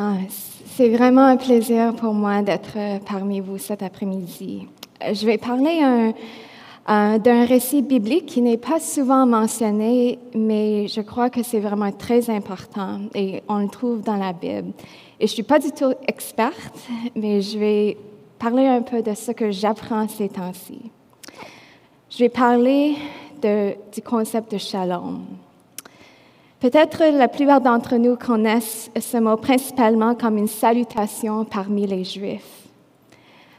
Ah, c'est vraiment un plaisir pour moi d'être parmi vous cet après-midi. Je vais parler d'un récit biblique qui n'est pas souvent mentionné, mais je crois que c'est vraiment très important et on le trouve dans la Bible. Et je suis pas du tout experte, mais je vais parler un peu de ce que j'apprends ces temps-ci. Je vais parler du concept de shalom. Peut-être la plupart d'entre nous connaissent ce mot principalement comme une salutation parmi les Juifs.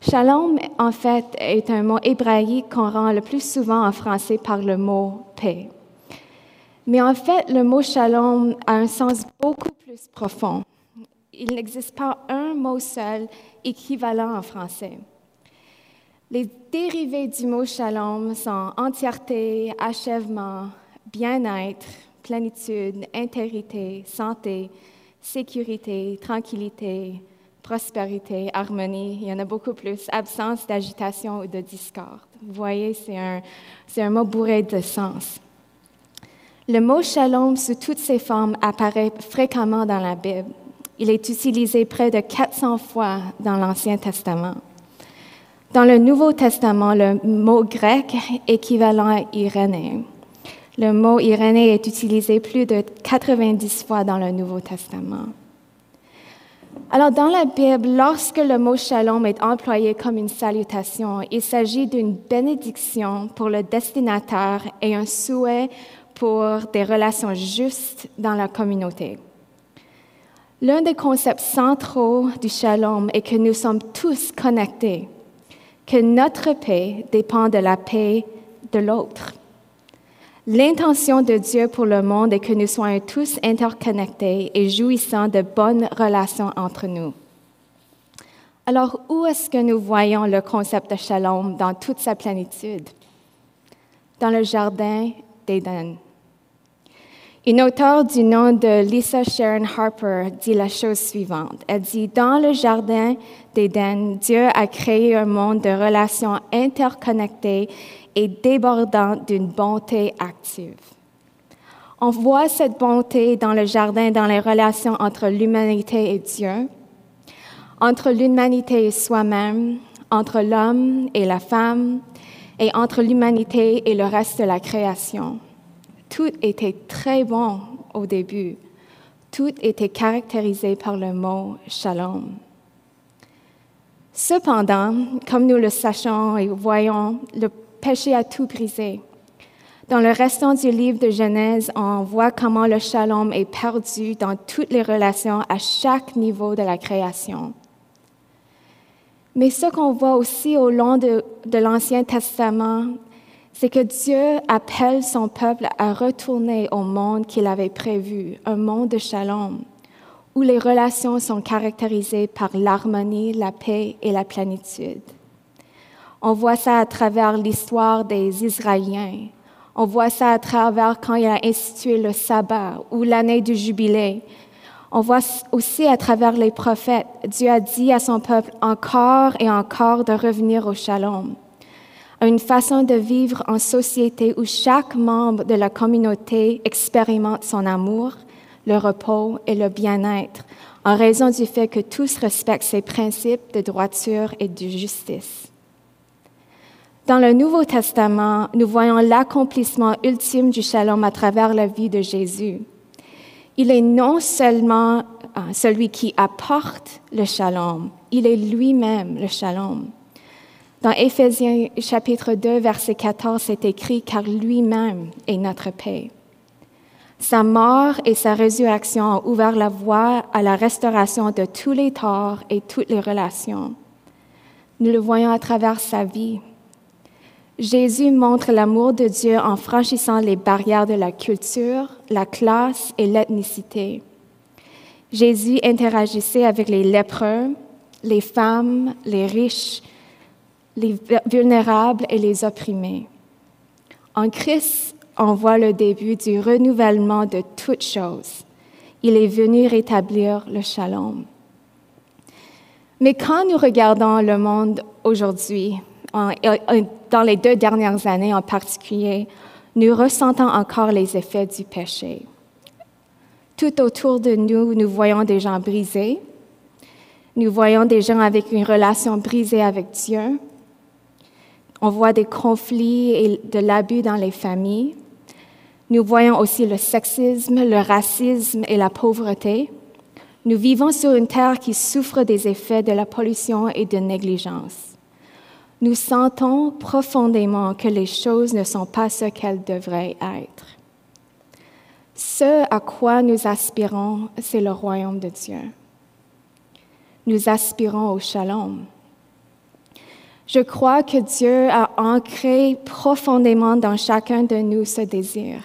Shalom, en fait, est un mot hébraïque qu'on rend le plus souvent en français par le mot paix. Mais en fait, le mot shalom a un sens beaucoup plus profond. Il n'existe pas un mot seul équivalent en français. Les dérivés du mot shalom sont entièreté, achèvement, bien-être, plénitude, intégrité, santé, sécurité, tranquillité, prospérité, harmonie. Il y en a beaucoup plus. Absence d'agitation ou de discorde. Vous voyez, c'est un, c'est un mot bourré de sens. Le mot shalom sous toutes ses formes apparaît fréquemment dans la Bible. Il est utilisé près de 400 fois dans l'Ancien Testament. Dans le Nouveau Testament, le mot grec équivalent à irénée le mot Irénée est utilisé plus de 90 fois dans le Nouveau Testament. Alors, dans la Bible, lorsque le mot shalom est employé comme une salutation, il s'agit d'une bénédiction pour le destinataire et un souhait pour des relations justes dans la communauté. L'un des concepts centraux du shalom est que nous sommes tous connectés, que notre paix dépend de la paix de l'autre. L'intention de Dieu pour le monde est que nous soyons tous interconnectés et jouissant de bonnes relations entre nous. Alors, où est-ce que nous voyons le concept de shalom dans toute sa plénitude? Dans le jardin d'Éden. Une auteure du nom de Lisa Sharon Harper dit la chose suivante. Elle dit, dans le jardin d'Éden, Dieu a créé un monde de relations interconnectées et débordant d'une bonté active. On voit cette bonté dans le jardin, dans les relations entre l'humanité et Dieu, entre l'humanité et soi-même, entre l'homme et la femme, et entre l'humanité et le reste de la création. Tout était très bon au début. Tout était caractérisé par le mot shalom. Cependant, comme nous le sachons et voyons, le péché a tout brisé. Dans le restant du livre de Genèse, on voit comment le shalom est perdu dans toutes les relations à chaque niveau de la création. Mais ce qu'on voit aussi au long de, de l'Ancien Testament, c'est que Dieu appelle son peuple à retourner au monde qu'il avait prévu, un monde de shalom, où les relations sont caractérisées par l'harmonie, la paix et la plénitude. On voit ça à travers l'histoire des Israéliens. On voit ça à travers quand il a institué le sabbat ou l'année du jubilé. On voit aussi à travers les prophètes, Dieu a dit à son peuple encore et encore de revenir au shalom, à une façon de vivre en société où chaque membre de la communauté expérimente son amour, le repos et le bien-être, en raison du fait que tous respectent ses principes de droiture et de justice. Dans le Nouveau Testament, nous voyons l'accomplissement ultime du shalom à travers la vie de Jésus. Il est non seulement euh, celui qui apporte le shalom, il est lui-même le shalom. Dans Éphésiens chapitre 2, verset 14, c'est écrit, car lui-même est notre paix. Sa mort et sa résurrection ont ouvert la voie à la restauration de tous les torts et toutes les relations. Nous le voyons à travers sa vie. Jésus montre l'amour de Dieu en franchissant les barrières de la culture, la classe et l'ethnicité. Jésus interagissait avec les lépreux, les femmes, les riches, les vulnérables et les opprimés. En Christ, on voit le début du renouvellement de toutes choses. Il est venu rétablir le shalom. Mais quand nous regardons le monde aujourd'hui, dans les deux dernières années en particulier, nous ressentons encore les effets du péché. Tout autour de nous, nous voyons des gens brisés. Nous voyons des gens avec une relation brisée avec Dieu. On voit des conflits et de l'abus dans les familles. Nous voyons aussi le sexisme, le racisme et la pauvreté. Nous vivons sur une terre qui souffre des effets de la pollution et de négligence. Nous sentons profondément que les choses ne sont pas ce qu'elles devraient être. Ce à quoi nous aspirons, c'est le royaume de Dieu. Nous aspirons au shalom. Je crois que Dieu a ancré profondément dans chacun de nous ce désir.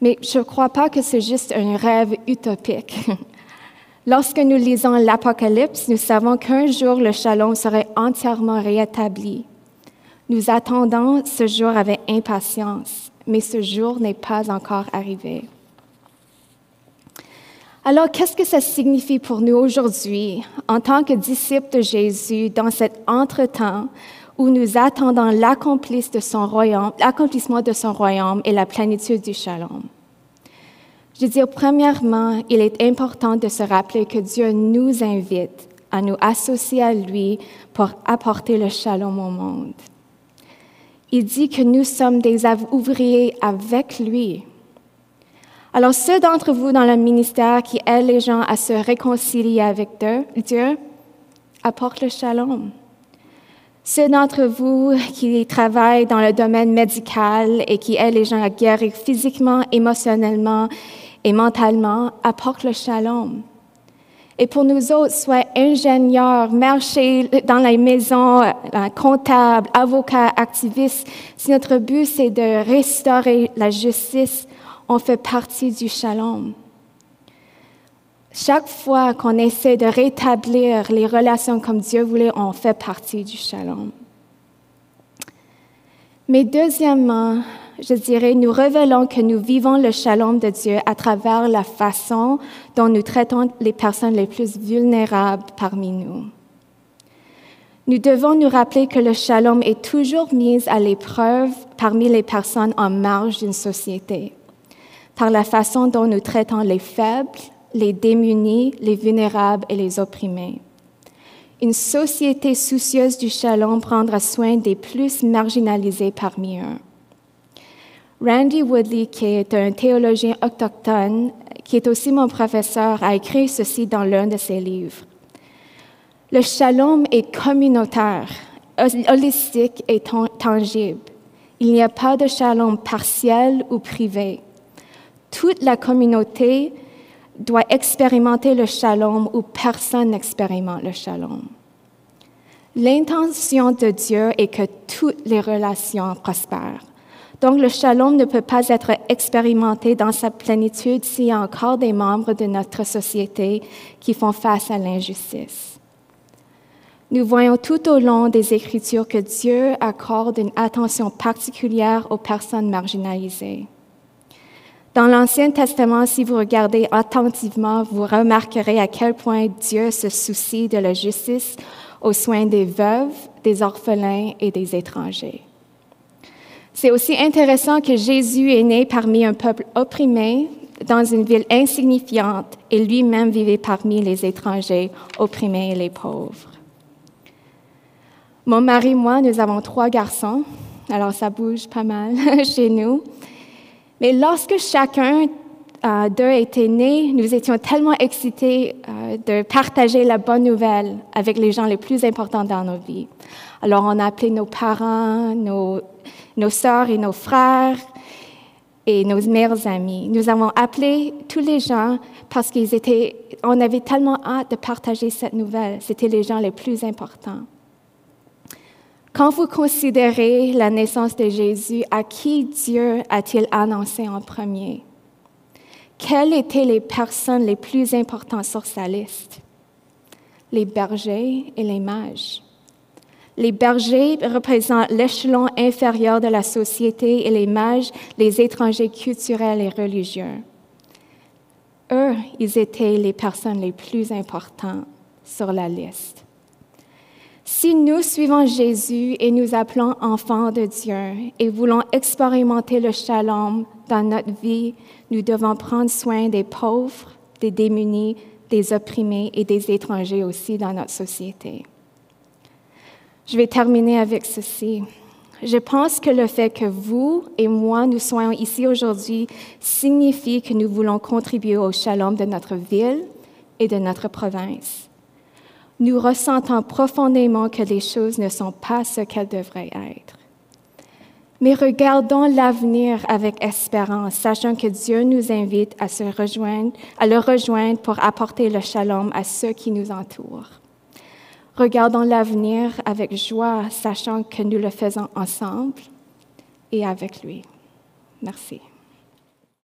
Mais je ne crois pas que c'est juste un rêve utopique. Lorsque nous lisons l'Apocalypse, nous savons qu'un jour le shalom serait entièrement rétabli. Nous attendons ce jour avec impatience, mais ce jour n'est pas encore arrivé. Alors, qu'est-ce que ça signifie pour nous aujourd'hui, en tant que disciples de Jésus, dans cet entretemps où nous attendons l'accomplissement de son royaume, et la plénitude du shalom? Je veux dire, premièrement, il est important de se rappeler que Dieu nous invite à nous associer à lui pour apporter le shalom au monde. Il dit que nous sommes des ouvriers avec lui. Alors, ceux d'entre vous dans le ministère qui aident les gens à se réconcilier avec Dieu, apportent le shalom. Ceux d'entre vous qui travaillent dans le domaine médical et qui aident les gens à guérir physiquement, émotionnellement et mentalement apporte le shalom. Et pour nous autres, soit ingénieurs, marcher dans les maisons, comptables, avocats, activistes, si notre but c'est de restaurer la justice, on fait partie du shalom. Chaque fois qu'on essaie de rétablir les relations comme Dieu voulait, on fait partie du shalom. Mais deuxièmement, je dirais, nous révélons que nous vivons le shalom de Dieu à travers la façon dont nous traitons les personnes les plus vulnérables parmi nous. Nous devons nous rappeler que le shalom est toujours mis à l'épreuve parmi les personnes en marge d'une société, par la façon dont nous traitons les faibles, les démunis, les vulnérables et les opprimés. Une société soucieuse du shalom prendra soin des plus marginalisés parmi eux. Randy Woodley, qui est un théologien autochtone, qui est aussi mon professeur, a écrit ceci dans l'un de ses livres. Le shalom est communautaire, holistique et tangible. Il n'y a pas de shalom partiel ou privé. Toute la communauté doit expérimenter le shalom ou personne n'expérimente le shalom. L'intention de Dieu est que toutes les relations prospèrent. Donc le shalom ne peut pas être expérimenté dans sa plénitude s'il y a encore des membres de notre société qui font face à l'injustice. Nous voyons tout au long des Écritures que Dieu accorde une attention particulière aux personnes marginalisées. Dans l'Ancien Testament, si vous regardez attentivement, vous remarquerez à quel point Dieu se soucie de la justice aux soins des veuves, des orphelins et des étrangers. C'est aussi intéressant que Jésus est né parmi un peuple opprimé dans une ville insignifiante et lui-même vivait parmi les étrangers opprimés et les pauvres. Mon mari et moi, nous avons trois garçons, alors ça bouge pas mal chez nous. Mais lorsque chacun euh, d'eux était né, nous étions tellement excités euh, de partager la bonne nouvelle avec les gens les plus importants dans nos vies. Alors on a appelé nos parents, nos sœurs et nos frères et nos meilleurs amis. Nous avons appelé tous les gens parce qu'ils étaient, on avait tellement hâte de partager cette nouvelle. C'était les gens les plus importants. Quand vous considérez la naissance de Jésus, à qui Dieu a-t-il annoncé en premier? Quelles étaient les personnes les plus importantes sur sa liste? Les bergers et les mages. Les bergers représentent l'échelon inférieur de la société et les mages, les étrangers culturels et religieux. Eux, ils étaient les personnes les plus importantes sur la liste. Si nous suivons Jésus et nous appelons enfants de Dieu et voulons expérimenter le shalom dans notre vie, nous devons prendre soin des pauvres, des démunis, des opprimés et des étrangers aussi dans notre société. Je vais terminer avec ceci. Je pense que le fait que vous et moi nous soyons ici aujourd'hui signifie que nous voulons contribuer au shalom de notre ville et de notre province. Nous ressentons profondément que les choses ne sont pas ce qu'elles devraient être. Mais regardons l'avenir avec espérance, sachant que Dieu nous invite à, se rejoindre, à le rejoindre pour apporter le shalom à ceux qui nous entourent. Regardons l'avenir avec joie, sachant que nous le faisons ensemble et avec lui. Merci.